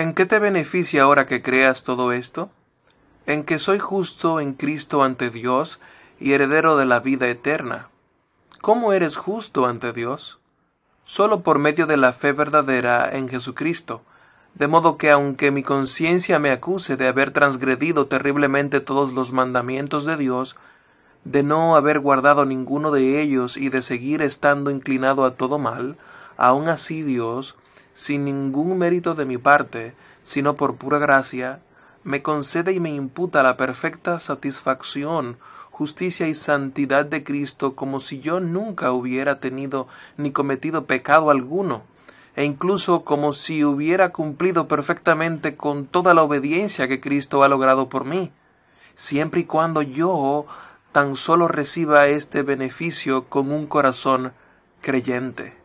¿En qué te beneficia ahora que creas todo esto? En que soy justo en Cristo ante Dios y heredero de la vida eterna. ¿Cómo eres justo ante Dios? Solo por medio de la fe verdadera en Jesucristo, de modo que aunque mi conciencia me acuse de haber transgredido terriblemente todos los mandamientos de Dios, de no haber guardado ninguno de ellos y de seguir estando inclinado a todo mal, aun así Dios, sin ningún mérito de mi parte, sino por pura gracia, me concede y me imputa la perfecta satisfacción, justicia y santidad de Cristo como si yo nunca hubiera tenido ni cometido pecado alguno, e incluso como si hubiera cumplido perfectamente con toda la obediencia que Cristo ha logrado por mí, siempre y cuando yo tan solo reciba este beneficio con un corazón creyente.